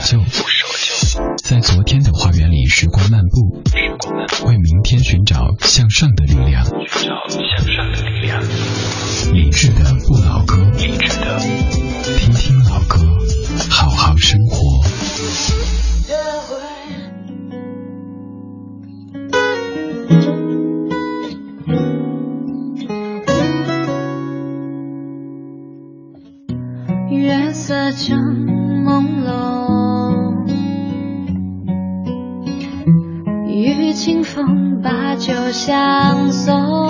守旧，在昨天的花园里时光漫步，为明天寻找向上的力量。理智的不老歌，理智的听听老歌，好好生活。月相送，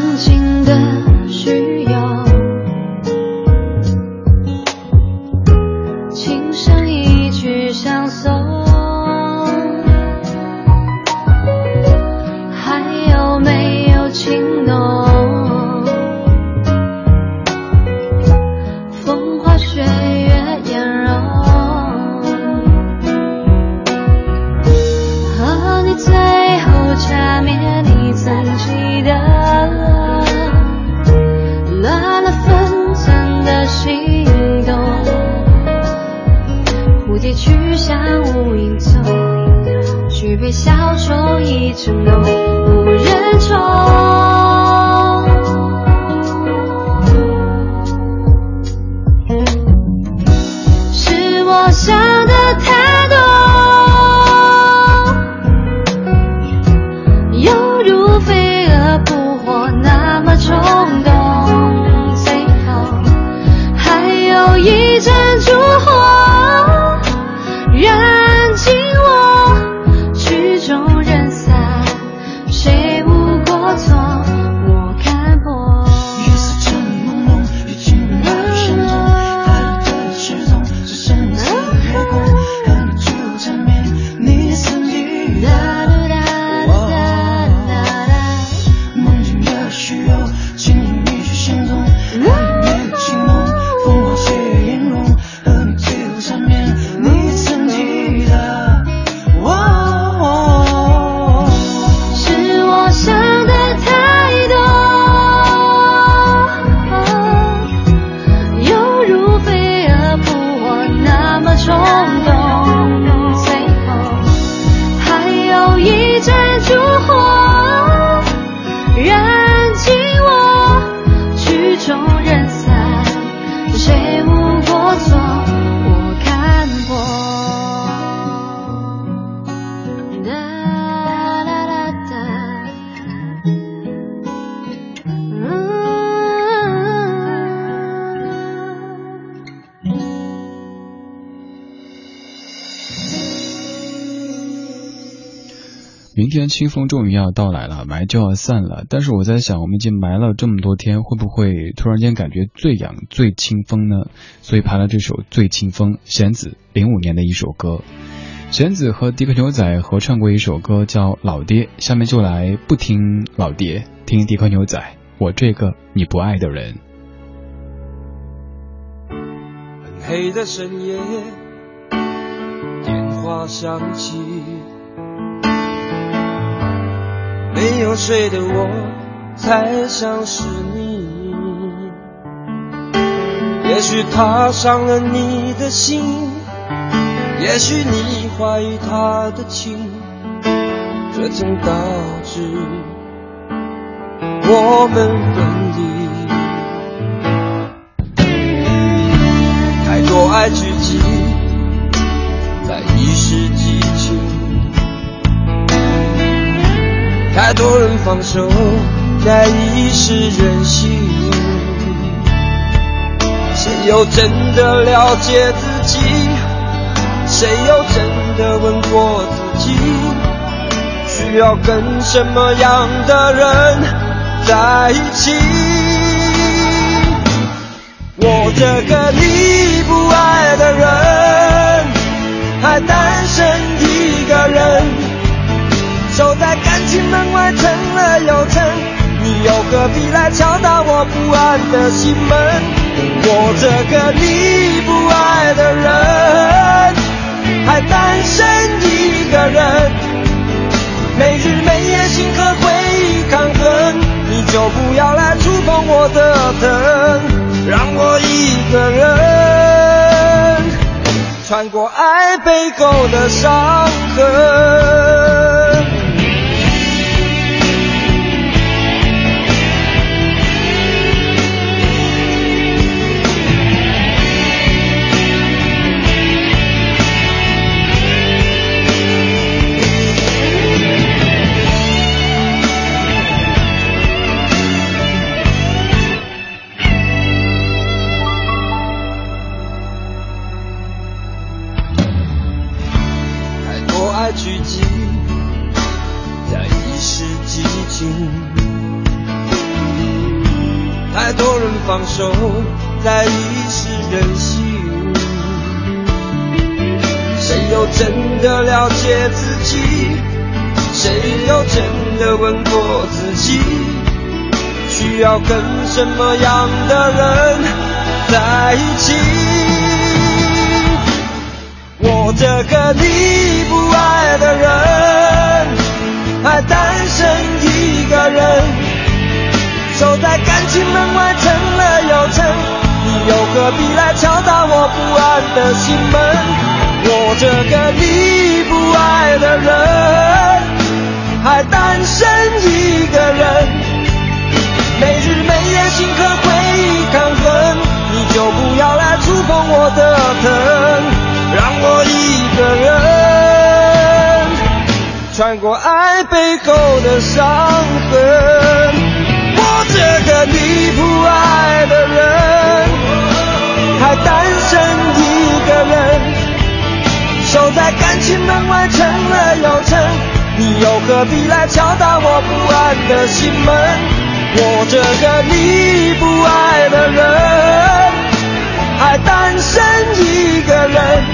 曾经的谁无过错？我看破。天清风终于要到来了，霾就要散了。但是我在想，我们已经霾了这么多天，会不会突然间感觉最痒、最清风呢？所以排了这首《最清风》，弦子零五年的一首歌。弦子和迪克牛仔合唱过一首歌叫《老爹》，下面就来不听老爹，听迪克牛仔，我这个你不爱的人。很黑的深夜，电话响起，没有睡的我，才像是你。也许他伤了你的心，也许你怀疑他的情，这曾导致我们分离。太多爱聚集在一时激太多人放手在一时任性。谁又真的了解自己？谁又真的问过自己？需要跟什么样的人在一起？我这个你不爱的人，还单又何必来敲打我不安的心门？我这个你不爱的人，还单身一个人，没日没夜心和回忆抗衡，你就不要来触碰我的疼，让我一个人穿过爱被勾的伤痕。自己？谁又真的问过自己？需要跟什么样的人在一起？我这个你不爱的人，还单身一个人。守在感情门外撑了又撑，你又何必来敲打我不安的心门？我这个你不爱的人，还单身一个人，没日没夜心和回忆抗衡，你就不要来触碰我的疼，让我一个人穿过爱背后的伤痕。我这个你不爱的人，单身一个人，守在感情门外撑了又撑，你又何必来敲打我不安的心门？我这个你不爱的人，还单身一个人，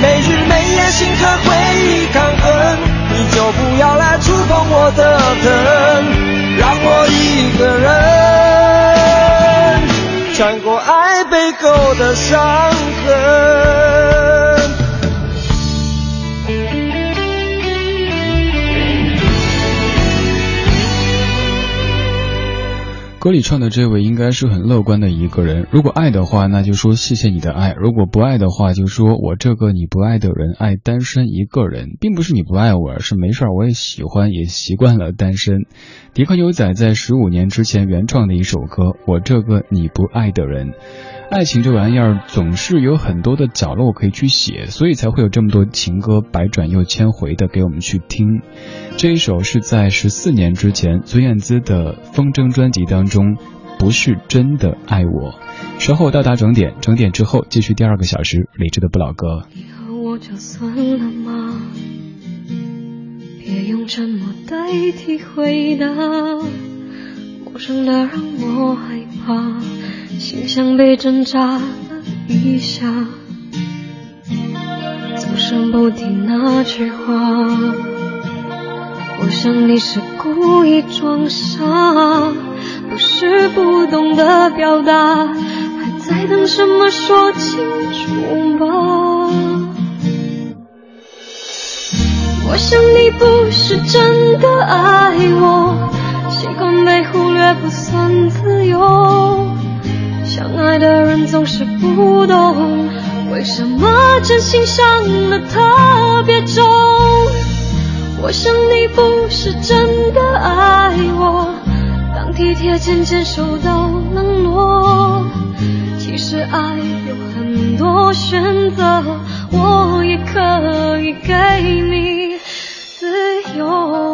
没日没夜心和回忆抗衡，你就不要来触碰我的疼。让我一个人穿过爱背后的伤痕。歌里唱的这位应该是很乐观的一个人。如果爱的话，那就说谢谢你的爱；如果不爱的话，就说我这个你不爱的人爱单身一个人，并不是你不爱我，而是没事儿我也喜欢，也习惯了单身。迪克牛仔在十五年之前原创的一首歌《我这个你不爱的人》。爱情这玩意儿总是有很多的角落可以去写，所以才会有这么多情歌百转又千回的给我们去听。这一首是在十四年之前孙燕姿的《风筝》专辑当中，不是真的爱我。稍后到达整点，整点之后继续第二个小时理智的不老歌。别用沉默代替回答，陌生的让我害怕。心像被针扎了一下，总是不提那句话。我想你是故意装傻，不是不懂得表达，还在等什么说清楚吧。我想你不是真的爱我，习惯被忽略不算自由。相爱的人总是不懂，为什么真心伤得特别重。我想你不是真的爱我，当体贴渐渐受到冷落。其实爱有很多选择，我也可以给你自由。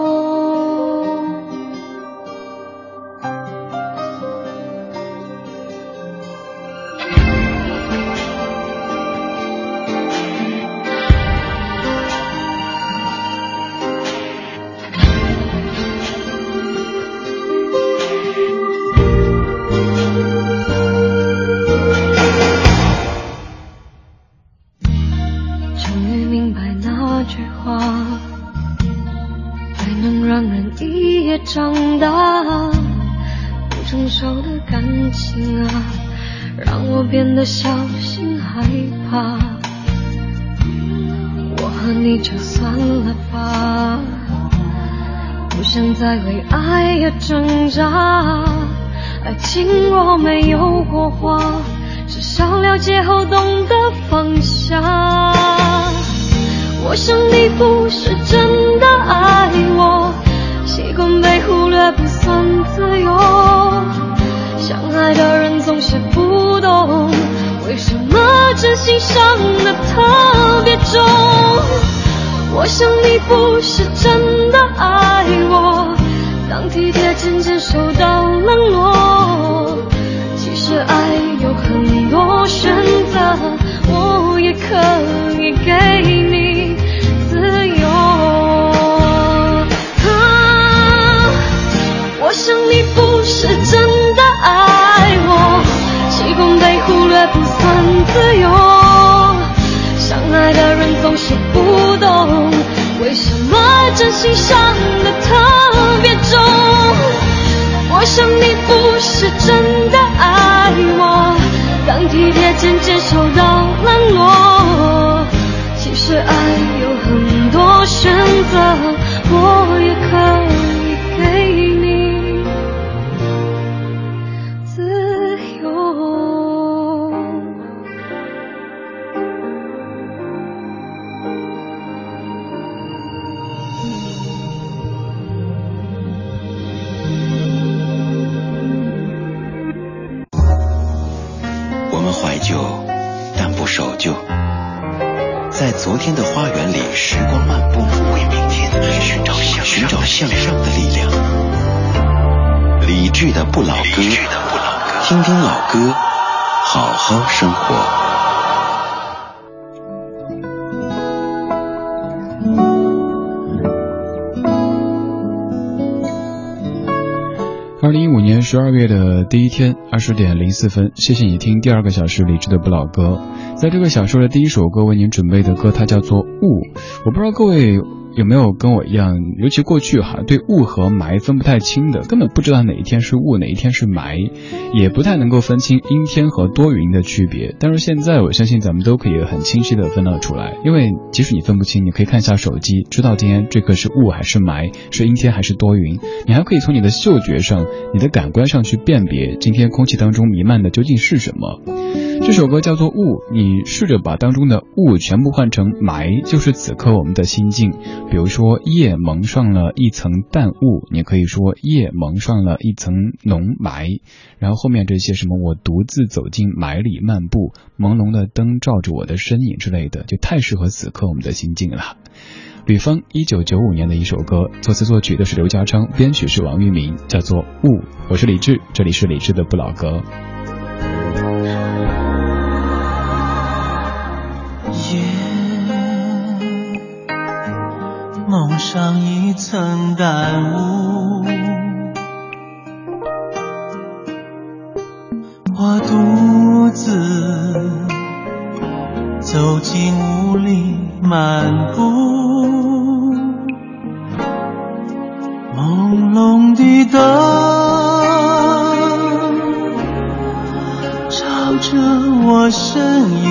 长大。不成熟的感情啊，让我变得小心害怕。我和你就算了吧，不想再为爱而挣扎。爱情若没有火花，至少了解后懂得放下。我想你不是真的爱我，被忽略不算自由。相爱的人总是不懂，为什么真心伤得特别重。我想你不是真的爱我，当体贴渐渐受到冷落。其实爱有很多选择，我也可以给你自由。想你不是真的爱我，习惯被忽略不算自由。相爱的人总是不懂，为什么真心伤得特别重。我想你不是真的爱我，当体贴渐渐受到十二月的第一天二十点零四分，谢谢你听第二个小时理智的不老歌。在这个小说的第一首歌为您准备的歌，它叫做《雾》。我不知道各位有没有跟我一样，尤其过去哈，对雾和霾分不太清的，根本不知道哪一天是雾，哪一天是霾，也不太能够分清阴天和多云的区别。但是现在，我相信咱们都可以很清晰的分得出来，因为即使你分不清，你可以看一下手机，知道今天这个是雾还是霾，是阴天还是多云。你还可以从你的嗅觉上、你的感官上去辨别今天空气当中弥漫的究竟是什么。这首歌叫做《雾》，你试着把当中的雾全部换成霾，就是此刻我们的心境。比如说夜蒙上了一层淡雾，你可以说夜蒙上了一层浓霾。然后后面这些什么我独自走进霾里漫步，朦胧的灯照着我的身影之类的，就太适合此刻我们的心境了。吕方一九九五年的一首歌，作词作曲的是刘家昌，编曲是王玉明，叫做《雾》。我是李志，这里是李志的不老歌。蒙上一层淡雾，我独自走进雾里漫步，朦胧的灯照着我身影。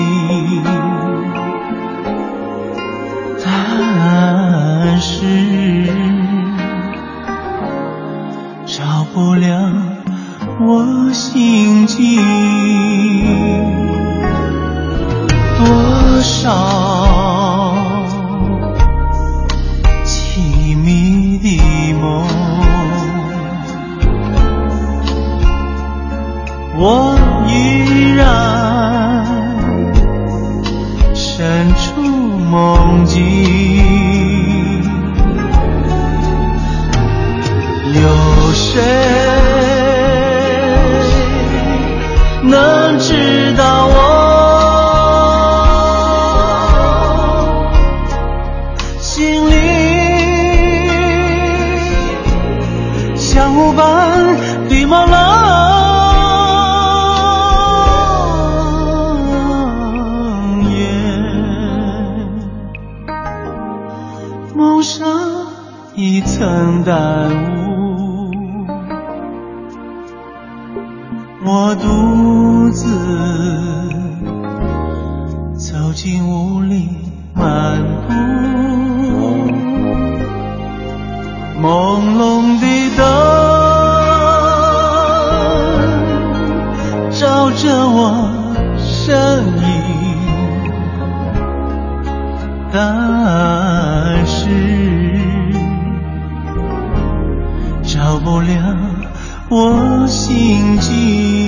我心境。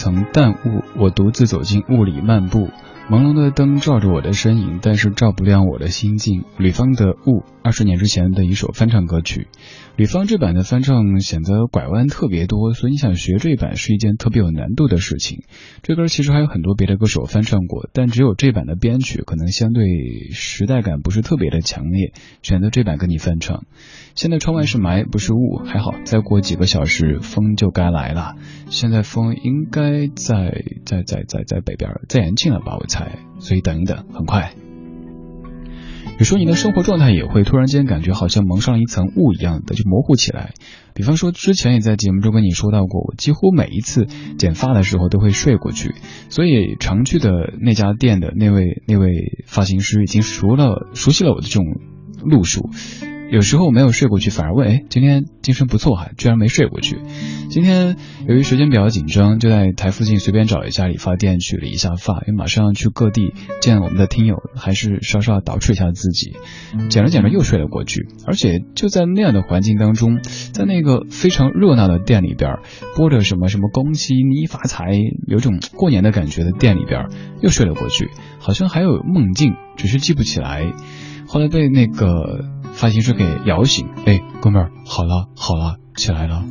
层淡雾，我独自走进雾里漫步。灯照着我的身影，但是照不亮我的心境。吕方的《雾》，二十年之前的一首翻唱歌曲。吕方这版的翻唱显得拐弯特别多，所以你想学这版是一件特别有难度的事情。这歌其实还有很多别的歌手翻唱过，但只有这版的编曲可能相对时代感不是特别的强烈，选择这版跟你翻唱。现在窗外是霾，不是雾，还好，再过几个小时风就该来了。现在风应该在在在在在北边，在延庆了吧，我猜。所以等一等，很快。有时候你的生活状态也会突然间感觉好像蒙上了一层雾一样的，就模糊起来。比方说，之前也在节目中跟你说到过，我几乎每一次剪发的时候都会睡过去，所以常去的那家店的那位那位发型师已经熟了熟悉了我的这种路数。有时候没有睡过去，反而问：“哎，今天精神不错哈，居然没睡过去。”今天由于时间比较紧张，就在台附近随便找一家理发店取了一下发，因为马上要去各地见我们的听友，还是稍稍捯饬一下自己。剪着剪着又睡了过去，而且就在那样的环境当中，在那个非常热闹的店里边，播着什么什么恭喜你发财，有种过年的感觉的店里边，又睡了过去，好像还有梦境，只是记不起来。后来被那个发型师给摇醒，哎，哥们儿，好了好了，起来了。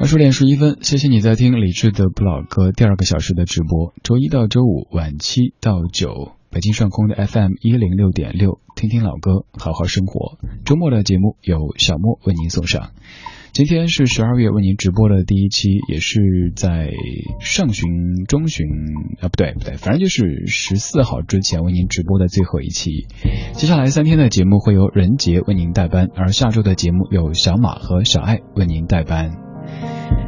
二十点十一分，谢谢你在听李志的不老歌第二个小时的直播，周一到周五晚七到九，北京上空的 FM 一零六点六，听听老歌，好好生活。周末的节目由小莫为您送上。今天是十二月为您直播的第一期，也是在上旬、中旬啊，不对不对，反正就是十四号之前为您直播的最后一期。接下来三天的节目会由任杰为您代班，而下周的节目有小马和小爱为您代班。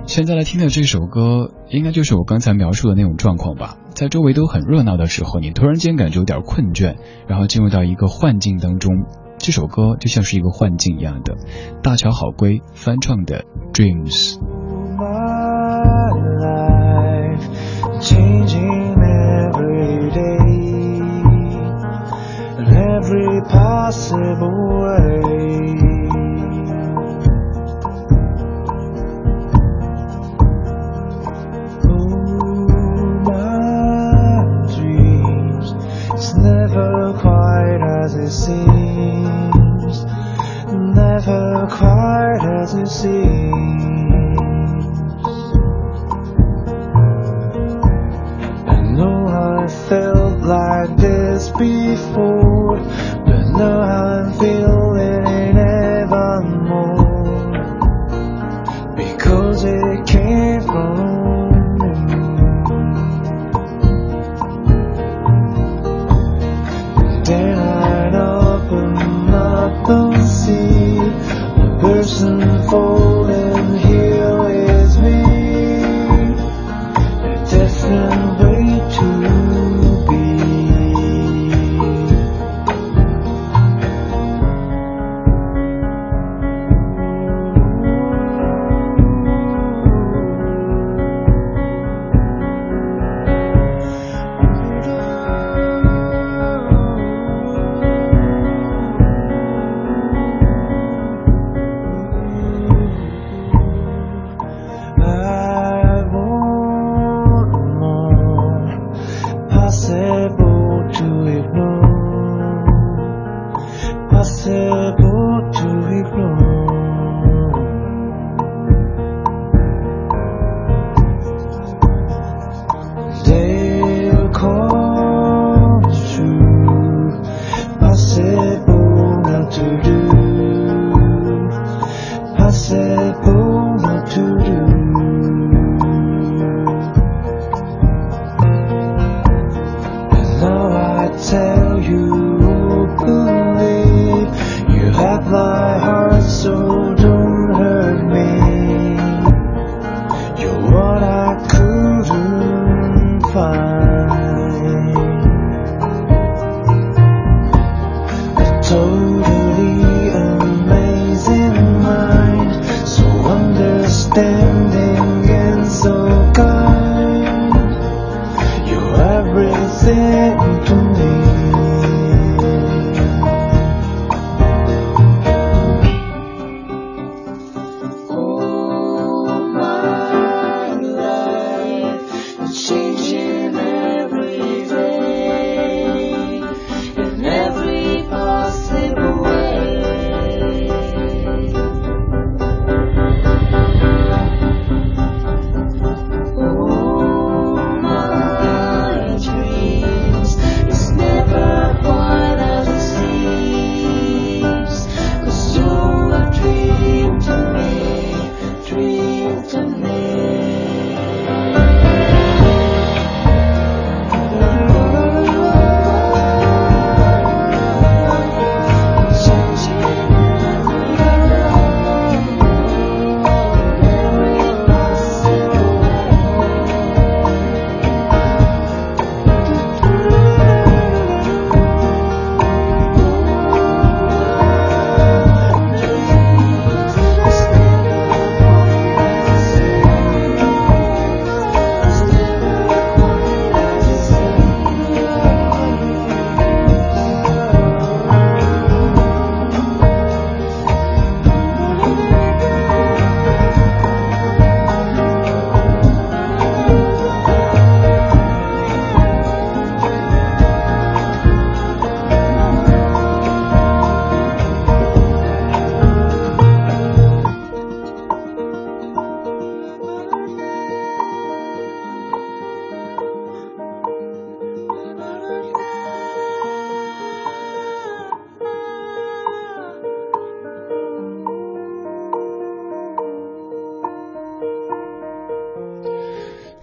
现在来听的这首歌，应该就是我刚才描述的那种状况吧。在周围都很热闹的时候，你突然间感觉有点困倦，然后进入到一个幻境当中。这首歌就像是一个幻境一样的，大乔好归翻唱的《Dreams》。every possible way. see.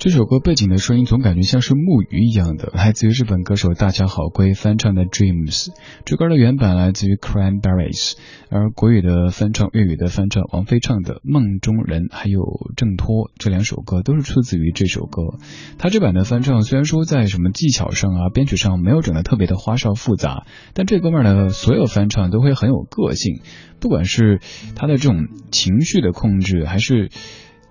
这首歌背景的声音总感觉像是木鱼一样的，来自于日本歌手大桥好归翻唱的《Dreams》。这歌的原版来自于 Cranberries，而国语的翻唱、粤语的翻唱，王菲唱的《梦中人》还有《挣脱》这两首歌都是出自于这首歌。他这版的翻唱虽然说在什么技巧上啊、编曲上没有整得特别的花哨复杂，但这哥们儿的所有翻唱都会很有个性，不管是他的这种情绪的控制，还是。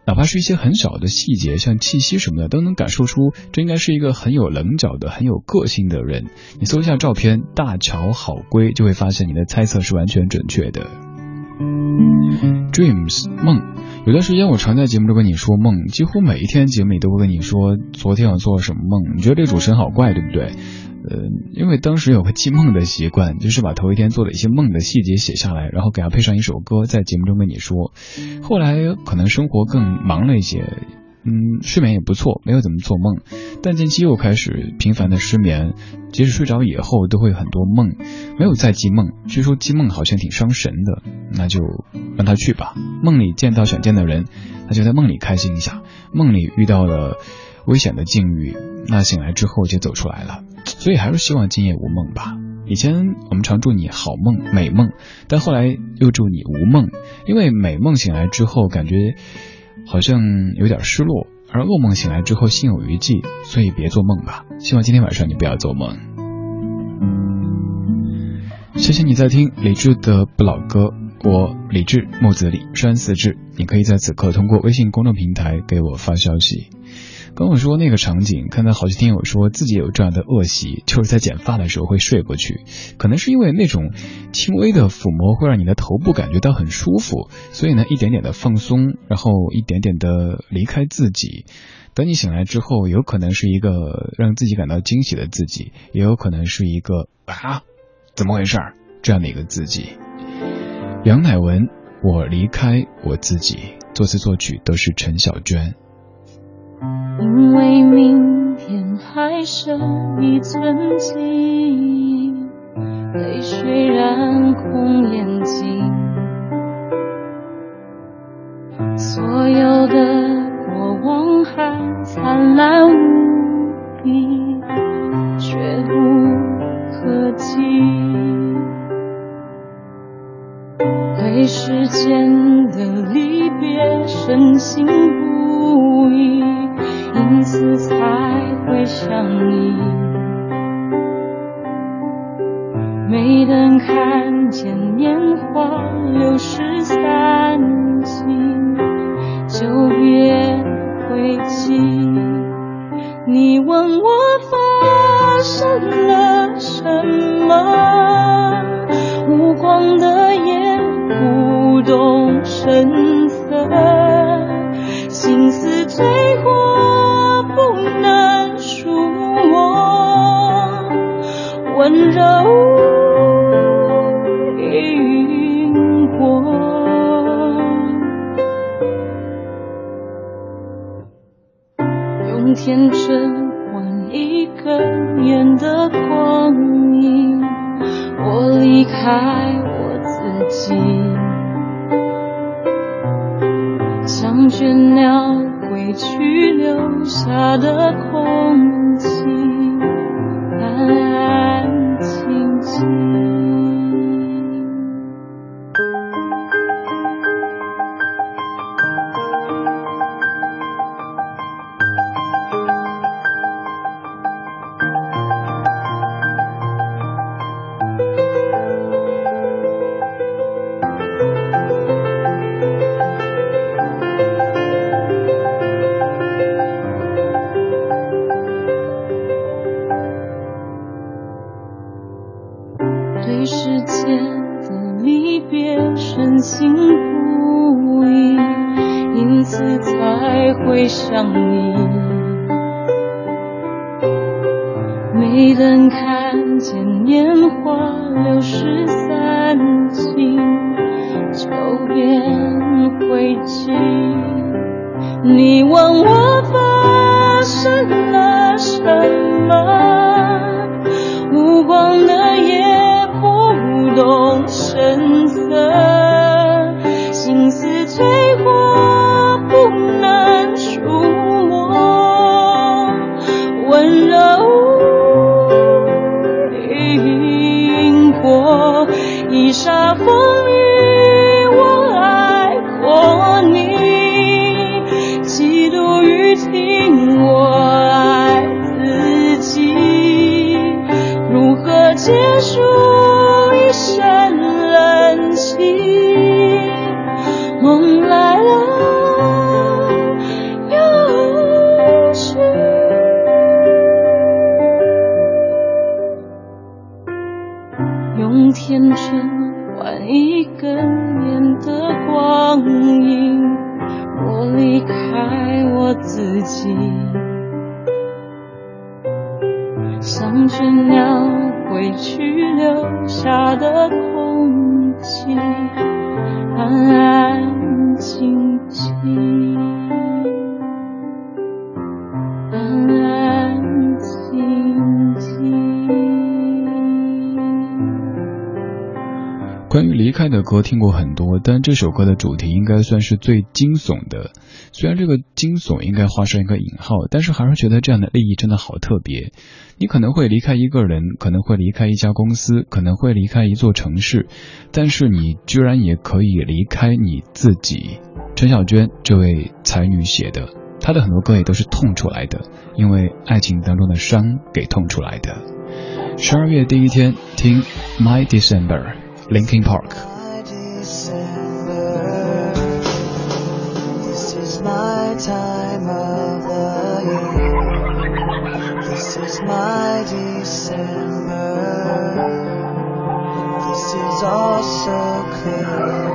哪怕是一些很小的细节，像气息什么的，都能感受出这应该是一个很有棱角的、很有个性的人。你搜一下照片“大乔好归”，就会发现你的猜测是完全准确的。Dreams 梦，有段时间我常在节目中跟你说梦，几乎每一天节目里都会跟你说昨天我做了什么梦。你觉得这主持人好怪，对不对？呃，因为当时有个记梦的习惯，就是把头一天做的一些梦的细节写下来，然后给它配上一首歌，在节目中跟你说。后来可能生活更忙了一些，嗯，睡眠也不错，没有怎么做梦，但近期又开始频繁的失眠，即使睡着以后都会很多梦，没有再记梦。据说记梦好像挺伤神的，那就让他去吧。梦里见到想见的人，那就在梦里开心一下；梦里遇到了危险的境遇，那醒来之后就走出来了。所以还是希望今夜无梦吧。以前我们常祝你好梦、美梦，但后来又祝你无梦，因为美梦醒来之后感觉好像有点失落，而噩梦醒来之后心有余悸，所以别做梦吧。希望今天晚上你不要做梦。谢谢你在听李志的不老歌，我李志木子李山四志，你可以在此刻通过微信公众平台给我发消息。跟我说那个场景，看到好些听友说自己有这样的恶习，就是在剪发的时候会睡过去，可能是因为那种轻微的抚摸会让你的头部感觉到很舒服，所以呢一点点的放松，然后一点点的离开自己。等你醒来之后，有可能是一个让自己感到惊喜的自己，也有可能是一个啊怎么回事这样的一个自己。杨乃文，我离开我自己，作词作曲都是陈小娟。因为明天还剩一寸记忆，泪水染红眼睛。所有的过往还灿烂无比，却不可及。对时间的离别深信不疑。因此才会想你，没等看见年华流逝散尽，就别回击。你问我发生了什么？无光的夜，不动声色，心思最过。温柔因果，用天真换一个年的光阴，我离开我自己，像倦鸟去留下的空气。像只鸟归去留下的空气，安安静静，开的歌听过很多，但这首歌的主题应该算是最惊悚的。虽然这个惊悚应该画上一个引号，但是还是觉得这样的利益真的好特别。你可能会离开一个人，可能会离开一家公司，可能会离开一座城市，但是你居然也可以离开你自己。陈小娟这位才女写的，她的很多歌也都是痛出来的，因为爱情当中的伤给痛出来的。十二月第一天，听 My December。Linkin Park. My December. This is all so clear.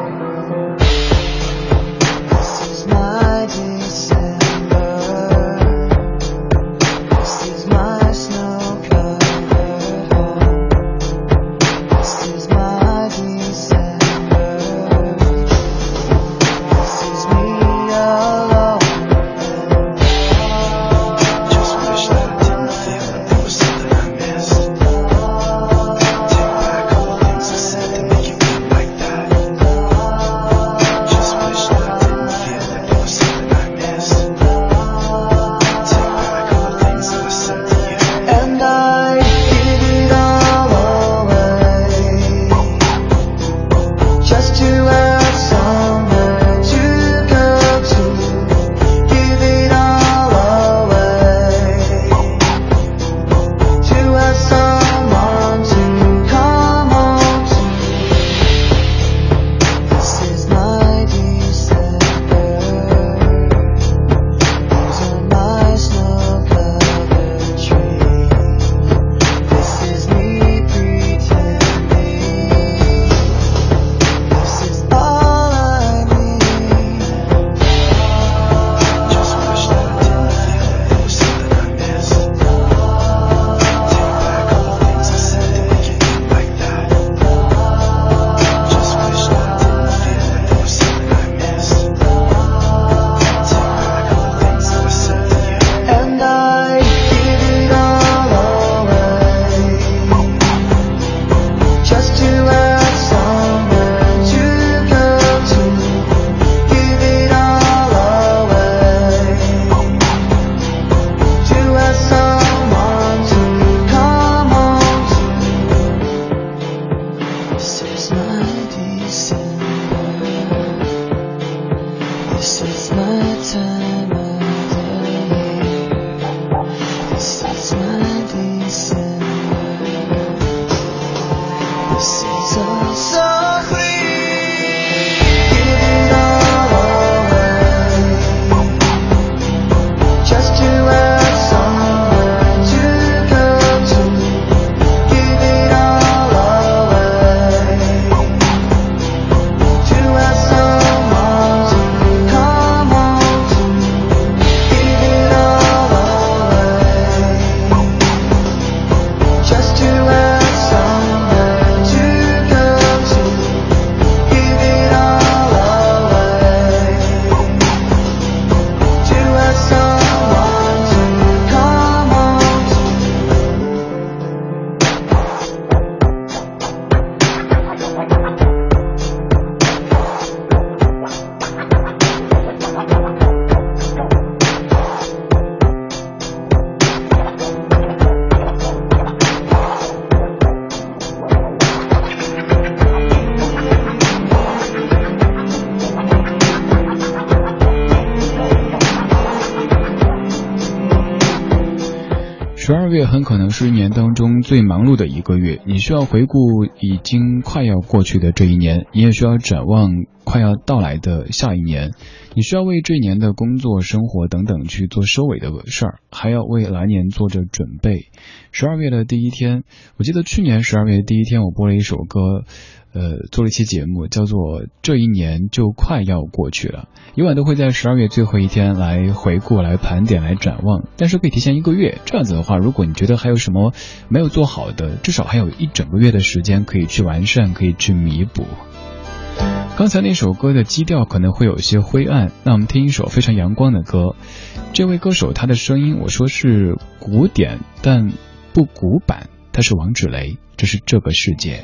十二月很可能是一年当中最忙碌的一个月，你需要回顾已经快要过去的这一年，你也需要展望快要到来的下一年，你需要为这一年的工作、生活等等去做收尾的事儿，还要为来年做着准备。十二月的第一天，我记得去年十二月第一天，我播了一首歌。呃，做了一期节目，叫做《这一年就快要过去了》，以往都会在十二月最后一天来回顾、来盘点、来展望。但是可以提前一个月，这样子的话，如果你觉得还有什么没有做好的，至少还有一整个月的时间可以去完善、可以去弥补。刚才那首歌的基调可能会有些灰暗，那我们听一首非常阳光的歌。这位歌手他的声音，我说是古典，但不古板，他是王芷雷，这是这个。世界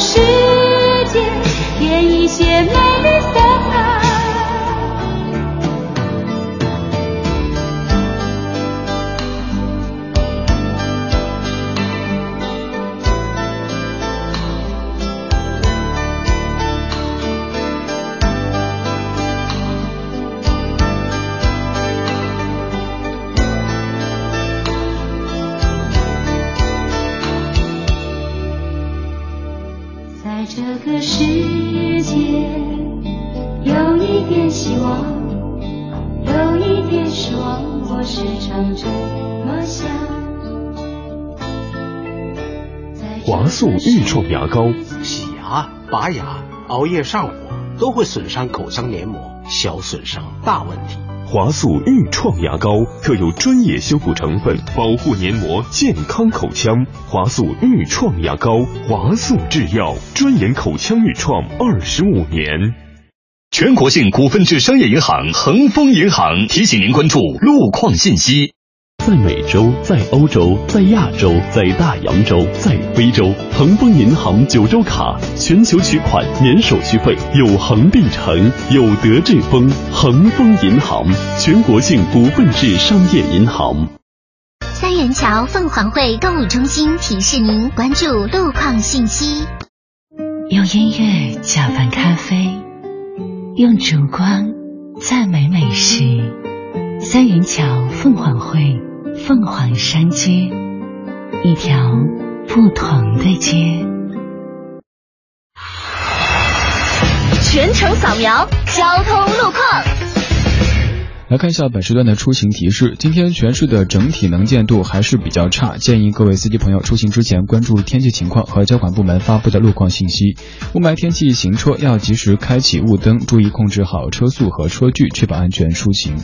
世界添一些美丽。创牙膏，洗牙、拔牙、熬夜上火都会损伤口腔黏膜，小损伤大问题。华素愈创牙膏特有专业修复成分，保护黏膜，健康口腔。华素愈创牙膏，华素制药，专研口腔愈创二十五年。全国性股份制商业银行恒丰银行提醒您关注路况信息。在美洲，在欧洲，在亚洲，在大洋洲，在非洲，恒丰银行九州卡全球取款免手续费，有恒必成，有德智丰。恒丰银行，全国性股份制商业银行。三元桥凤凰汇购物中心提示您关注路况信息。用音乐搅拌咖啡，用烛光赞美美食。三元桥凤凰汇。凤凰山街，一条不同的街。全程扫描交通路况。来看一下本时段的出行提示。今天全市的整体能见度还是比较差，建议各位司机朋友出行之前关注天气情况和交管部门发布的路况信息。雾霾天气行车要及时开启雾灯，注意控制好车速和车距，确保安全出行。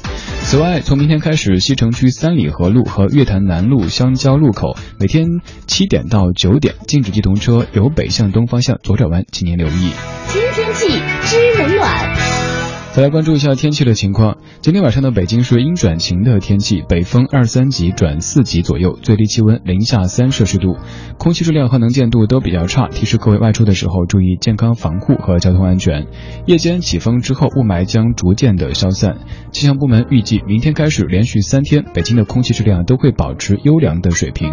此外，从明天开始，西城区三里河路和月坛南路相交路口每天七点到九点禁止机动车由北向东方向左转弯，请您留意。新天气。再来关注一下天气的情况。今天晚上的北京是阴转晴的天气，北风二三级转四级左右，最低气温零下三摄氏度，空气质量和能见度都比较差，提示各位外出的时候注意健康防护和交通安全。夜间起风之后，雾霾将逐渐的消散。气象部门预计，明天开始连续三天，北京的空气质量都会保持优良的水平。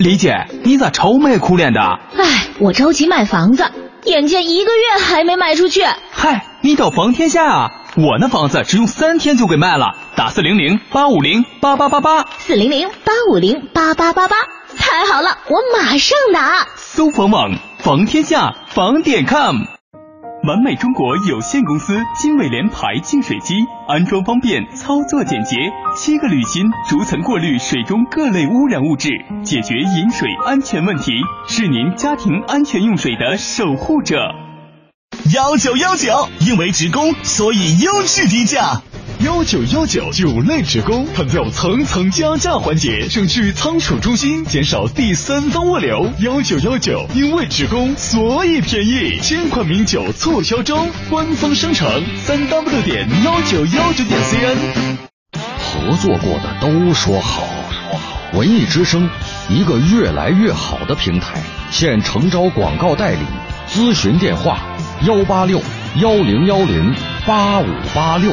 李姐，你咋愁眉苦脸的？唉，我着急买房子，眼见一个月还没卖出去。嗨，你找房天下啊！我那房子只用三天就给卖了，打四零零八五零八八八八，四零零八五零八八八八，太好了，我马上打。搜房网房天下房点 com。完美中国有限公司金伟联排净水机，安装方便，操作简洁，七个滤芯逐层过滤水中各类污染物质，解决饮水安全问题，是您家庭安全用水的守护者。幺九幺九，因为职工，所以优质低价。幺九幺九酒类职工，砍掉层层加价环节，省去仓储中心，减少第三方物流。幺九幺九，因为职工所以便宜，千款名酒促销中，官方商城三 w 点幺九幺九点 cn。合作过的都说好，说好。文艺之声，一个越来越好的平台，现诚招广告代理，咨询电话幺八六幺零幺零八五八六。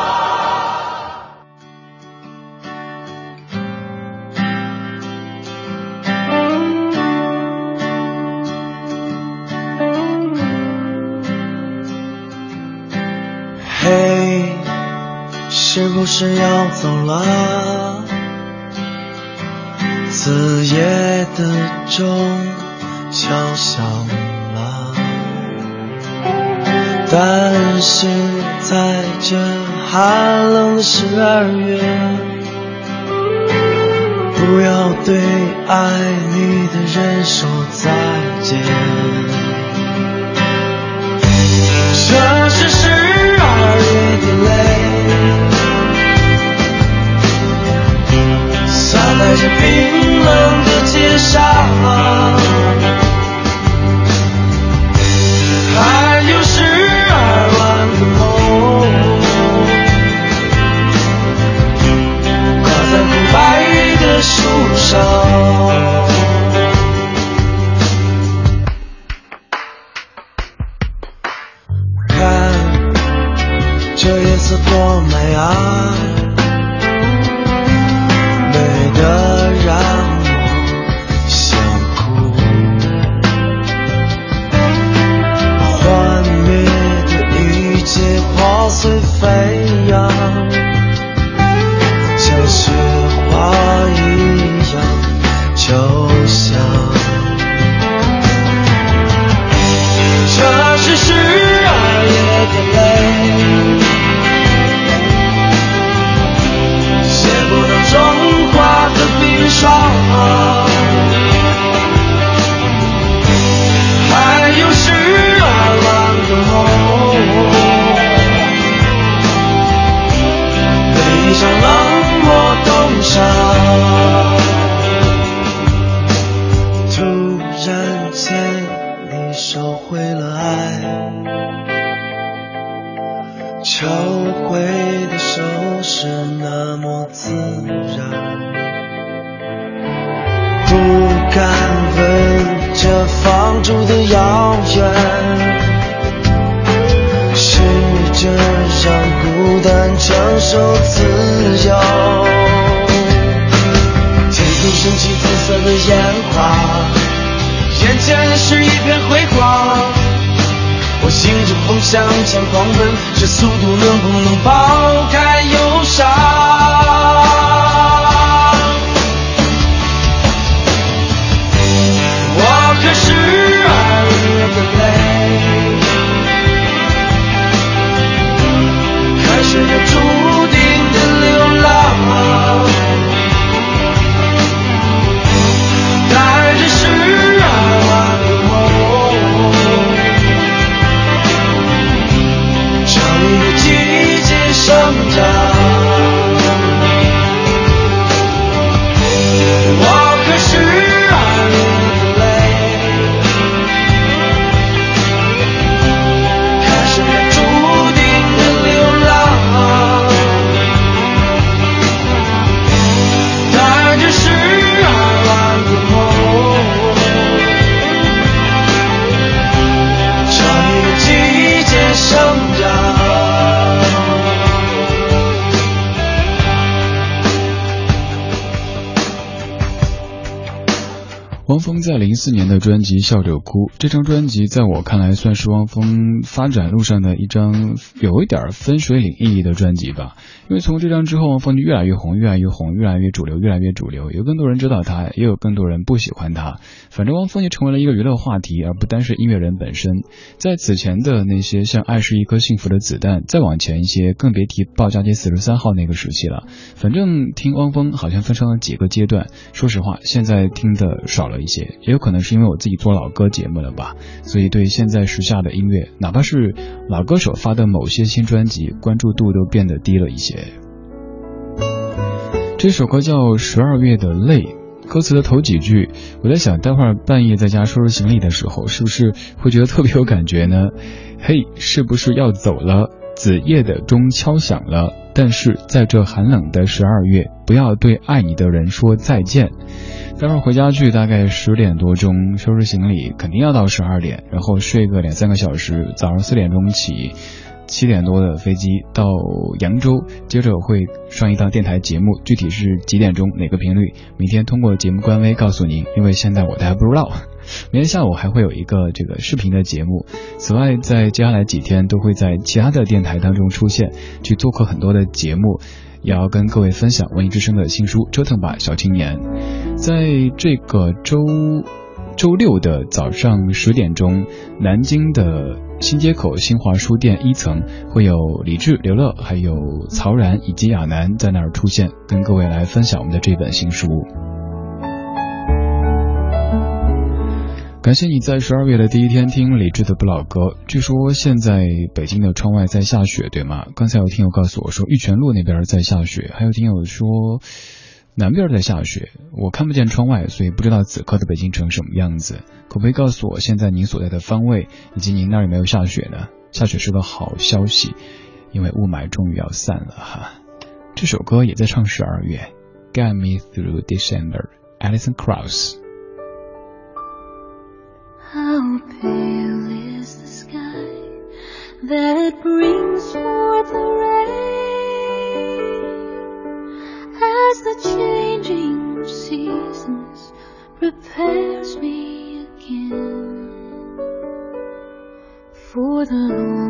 不是要走了？子夜的钟敲响了，但是在这寒冷的十二月，不要对爱你的人说再见。这是十二月的泪，在这冰冷的街上。还有十二万个梦，挂在枯白的树上。抽回的手是那么自然。不敢问这放逐的遥远，试着让孤单承受自由。天空升起紫色的烟花，眼前是一片辉煌。我迎着风向前狂奔，这速度能不能抛开忧伤？我可是爱的泪，开始了注在零四年的专辑《笑着哭》，这张专辑在我看来算是汪峰发展路上的一张有一点分水岭意义的专辑吧。因为从这张之后，汪峰就越来越红，越来越红，越来越主流，越来越主流。有更多人知道他，也有更多人不喜欢他。反正汪峰就成为了一个娱乐话题，而不单是音乐人本身。在此前的那些像《爱是一颗幸福的子弹》，再往前一些，更别提《报家街四十三号》那个时期了。反正听汪峰好像分成了几个阶段。说实话，现在听的少了一些，也有可能是因为我自己做老歌节目了吧，所以对现在时下的音乐，哪怕是老歌手发的某些新专辑，关注度都变得低了一些。这首歌叫《十二月的泪》，歌词的头几句，我在想，待会儿半夜在家收拾行李的时候，是不是会觉得特别有感觉呢？嘿，是不是要走了？子夜的钟敲响了，但是在这寒冷的十二月，不要对爱你的人说再见。待会儿回家去，大概十点多钟收拾行李，肯定要到十二点，然后睡个两三个小时，早上四点钟起。七点多的飞机到扬州，接着会上一档电台节目，具体是几点钟、哪个频率，明天通过节目官微告诉您，因为现在我都还不知道。明天下午还会有一个这个视频的节目。此外，在接下来几天都会在其他的电台当中出现，去做客很多的节目，也要跟各位分享文艺之声的新书《折腾吧小青年》。在这个周周六的早上十点钟，南京的。新街口新华书店一层会有李志、刘乐，还有曹然以及亚楠在那儿出现，跟各位来分享我们的这本新书。感谢你在十二月的第一天听李志的不老歌。据说现在北京的窗外在下雪，对吗？刚才有听友告诉我说玉泉路那边在下雪，还有听友说。南边在下雪，我看不见窗外，所以不知道此刻的北京城什么样子。可不可以告诉我现在您所在的方位，以及您那儿有没有下雪呢？下雪是个好消息，因为雾霾终于要散了哈。这首歌也在唱十二月，Get Me Through December，Alison Krauss。How pale is the sky that brings forth the rain? as the changing seasons prepares me again for the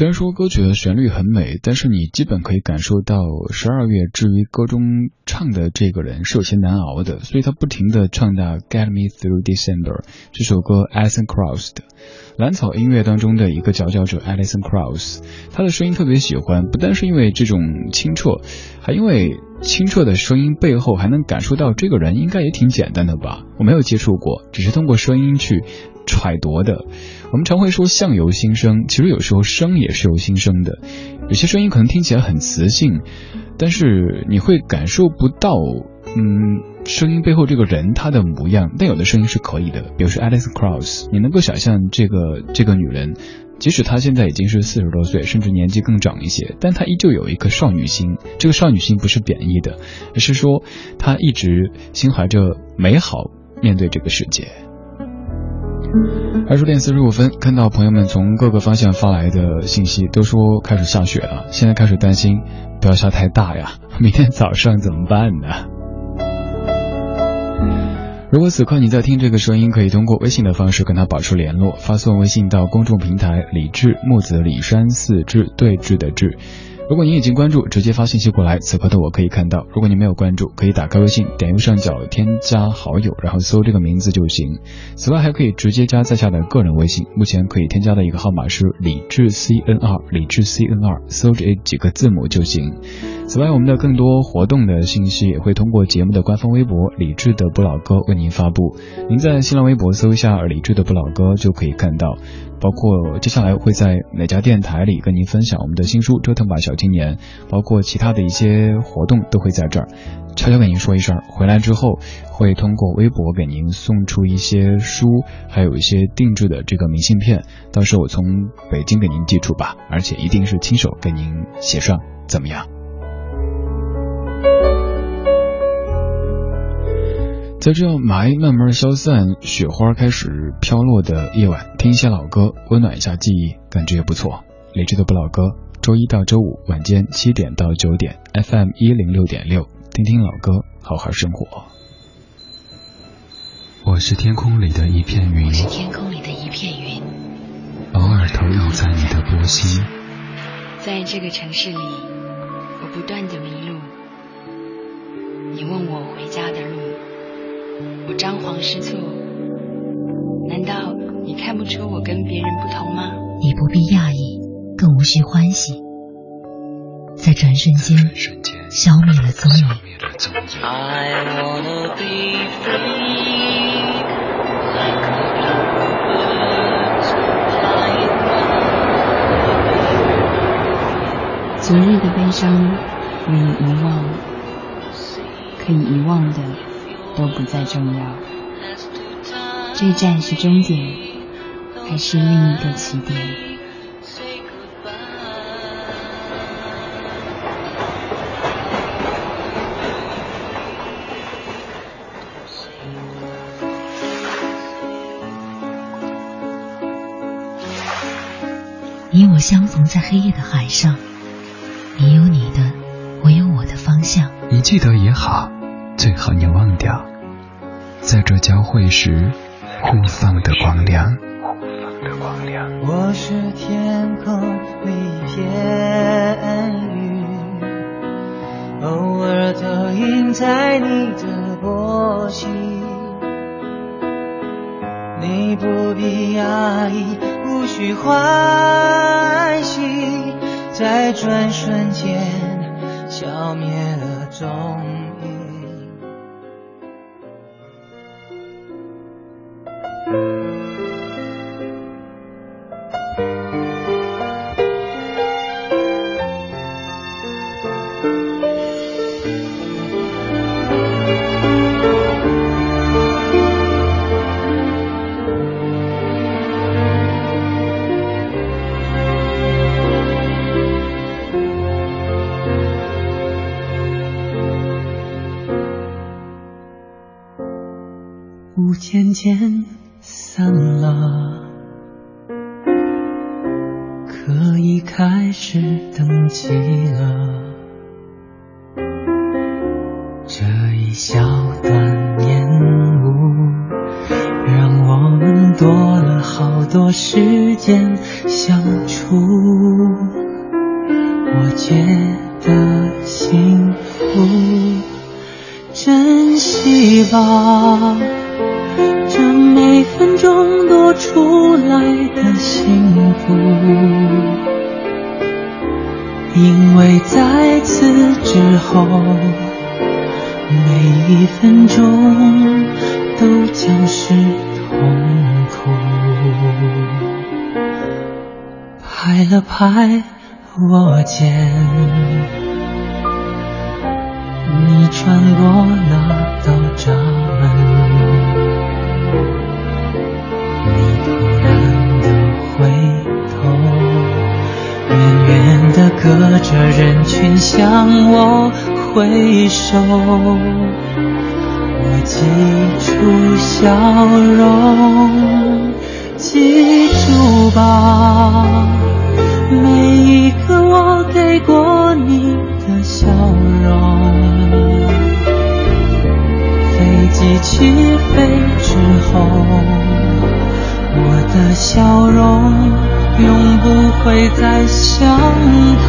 虽然说歌曲的旋律很美，但是你基本可以感受到十二月至于歌中唱的这个人是有些难熬的，所以他不停的唱到 Get Me Through December 这首歌 Alison Krauss 的蓝草音乐当中的一个佼佼者 Alison Krauss，他的声音特别喜欢，不单是因为这种清澈，还因为清澈的声音背后还能感受到这个人应该也挺简单的吧？我没有接触过，只是通过声音去揣度的。我们常会说相由心生，其实有时候声也是由心生的。有些声音可能听起来很磁性，但是你会感受不到，嗯，声音背后这个人他的模样。但有的声音是可以的，比如说 Alice Cross，你能够想象这个这个女人，即使她现在已经是四十多岁，甚至年纪更长一些，但她依旧有一颗少女心。这个少女心不是贬义的，而是说她一直心怀着美好面对这个世界。二十点四十五分，看到朋友们从各个方向发来的信息，都说开始下雪了。现在开始担心，不要下太大呀，明天早上怎么办呢？如果此刻你在听这个声音，可以通过微信的方式跟他保持联络，发送微信到公众平台“李智木子李山四智对峙的智”。如果您已经关注，直接发信息过来，此刻的我可以看到。如果您没有关注，可以打开微信，点右上角添加好友，然后搜这个名字就行。此外，还可以直接加在下的个人微信，目前可以添加的一个号码是李智 C N 二，李智 C N 二，搜这几个字母就行。此外，我们的更多活动的信息也会通过节目的官方微博“李智的不老歌”为您发布。您在新浪微博搜一下“李智的不老歌”就可以看到。包括接下来会在哪家电台里跟您分享我们的新书《折腾吧小青年》，包括其他的一些活动都会在这儿，悄悄跟您说一声。回来之后会通过微博给您送出一些书，还有一些定制的这个明信片，到时候我从北京给您寄出吧，而且一定是亲手给您写上，怎么样？在这样霾慢慢消散、雪花开始飘落的夜晚，听一些老歌，温暖一下记忆，感觉也不错。理智的不老歌，周一到周五晚间七点到九点，FM 一零六点六，听听老歌，好好生活。我是天空里的一片云，我是天空里的一片云，偶尔投影在你的波心。在这个城市里，我不断的迷路。你问我回家的路。我张皇失措，难道你看不出我跟别人不同吗？你不必讶异，更无需欢喜，在转瞬间消灭了踪影。昨日的悲伤可以遗忘，可以遗忘的。都不再重要。这站是终点，还是另一个起点？你我相逢在黑夜的海上，你有你的，我有我的方向。你记得也好，最好你忘掉。在这交汇时，互放的光亮。我是天空里一片云，偶尔投影在你的波心。你不必压抑，无需欢喜，在转瞬间消灭了踪渐渐散了，可以开始登记了。这一小段烟雾，让我们多了好多时间相处，拍我肩，你穿过那道闸门，你突然的回头，远远的隔着人群向我挥手，我记住笑容，记住吧。每一个我给过你的笑容，飞机起飞之后，我的笑容永不会再相同。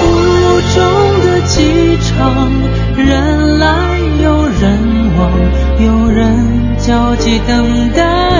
雾中的机场，人来又人往，有人。焦急等待，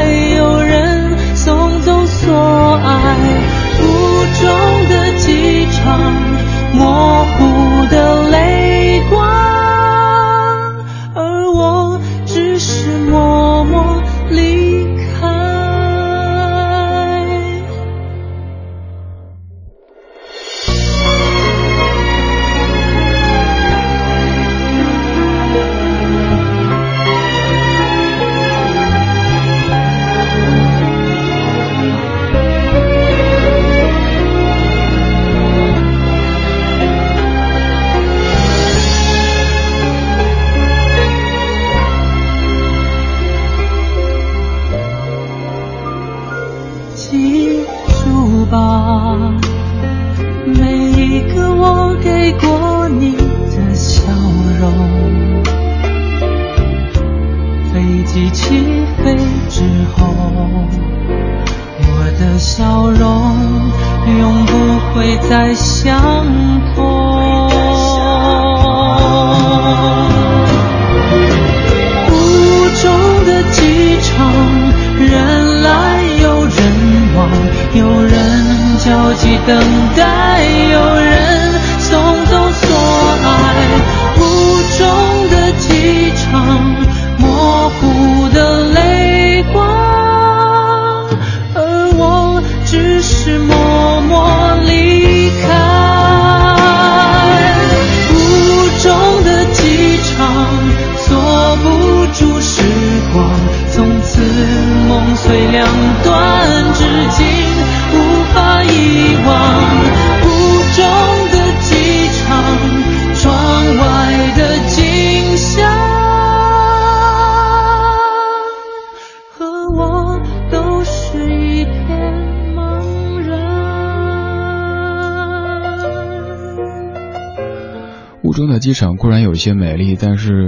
些美丽，但是。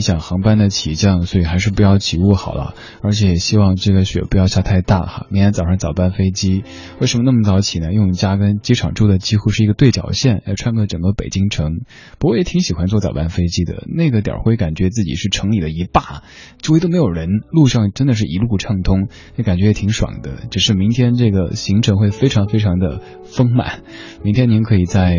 影响航班的起降，所以还是不要起雾好了。而且希望这个雪不要下太大哈。明天早上早班飞机，为什么那么早起呢？因为我们家跟机场住的几乎是一个对角线，要穿过整个北京城。不过也挺喜欢坐早班飞机的，那个点儿会感觉自己是城里的一霸，周围都没有人，路上真的是一路畅通，那感觉也挺爽的。只是明天这个行程会非常非常的丰满，明天您可以在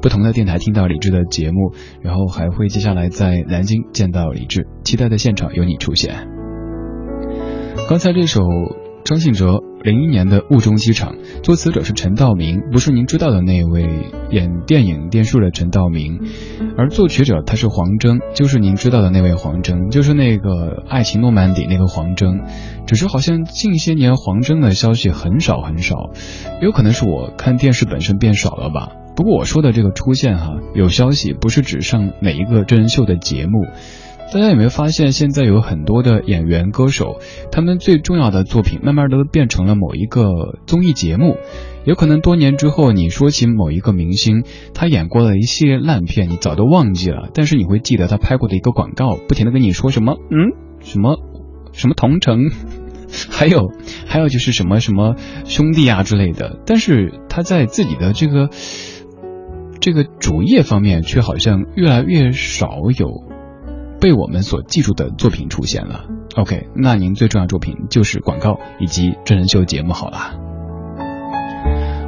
不同的电台听到李志的节目，然后还会接下来在南京见到李志，期待的现场有你出现。刚才这首张信哲零一年的《雾中机场》，作词者是陈道明，不是您知道的那位演电影电视的陈道明，而作曲者他是黄征，就是您知道的那位黄征，就是那个《爱情诺曼底》那个黄征，只是好像近些年黄征的消息很少很少，有可能是我看电视本身变少了吧。不过我说的这个出现哈，有消息不是指上每一个真人秀的节目。大家有没有发现，现在有很多的演员、歌手，他们最重要的作品，慢慢都变成了某一个综艺节目。有可能多年之后，你说起某一个明星，他演过的一系列烂片，你早都忘记了，但是你会记得他拍过的一个广告，不停的跟你说什么，嗯，什么什么同城，还有还有就是什么什么兄弟啊之类的，但是他在自己的这个这个主业方面，却好像越来越少有被我们所记住的作品出现了。OK，那您最重要作品就是广告以及真人秀节目好了。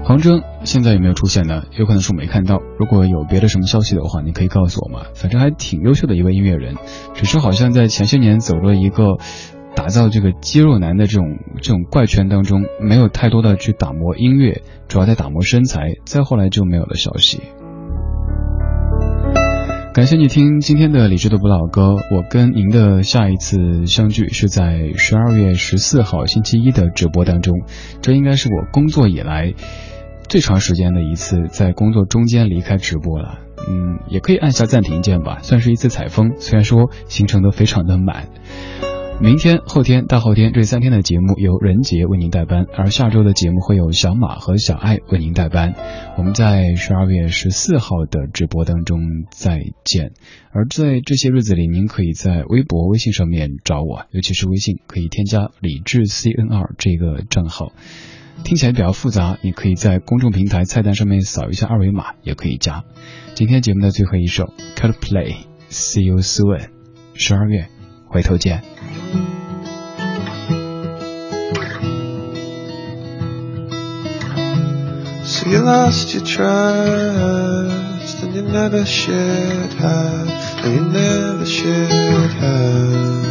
黄征现在有没有出现呢？有可能是我没看到。如果有别的什么消息的话，你可以告诉我嘛。反正还挺优秀的一位音乐人，只是好像在前些年走了一个打造这个肌肉男的这种这种怪圈当中，没有太多的去打磨音乐，主要在打磨身材。再后来就没有了消息。感谢你听今天的理智的不老歌。我跟您的下一次相聚是在十二月十四号星期一的直播当中，这应该是我工作以来最长时间的一次在工作中间离开直播了。嗯，也可以按下暂停键吧，算是一次采风。虽然说行程都非常的满。明天、后天、大后天这三天的节目由任杰为您代班，而下周的节目会有小马和小爱为您代班。我们在十二月十四号的直播当中再见。而在这些日子里，您可以在微博、微信上面找我，尤其是微信可以添加李智 CNR 这个账号。听起来比较复杂，你可以在公众平台菜单上面扫一下二维码，也可以加。今天节目的最后一首 Coldplay，See You Soon，十二月回头见。So you lost your trust and you never should have, and you never should have.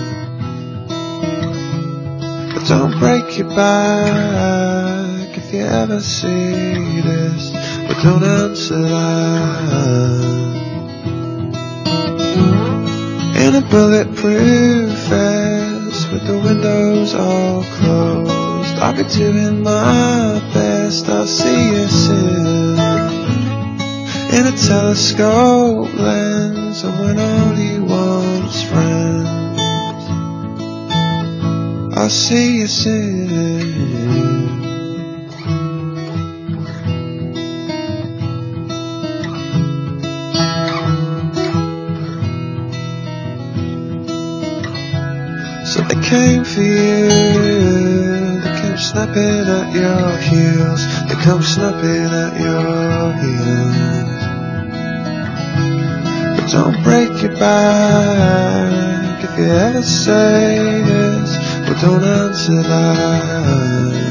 But don't break your back if you ever see this, but don't answer that. In a bulletproof vest with the windows all closed, I'll be doing my best. I'll see you soon. In a telescope lens, and when all you want is friends, I'll see you soon. They came for you. They came snapping at your heels. They come snapping at your heels. But don't break your back if you ever say this. But don't answer that.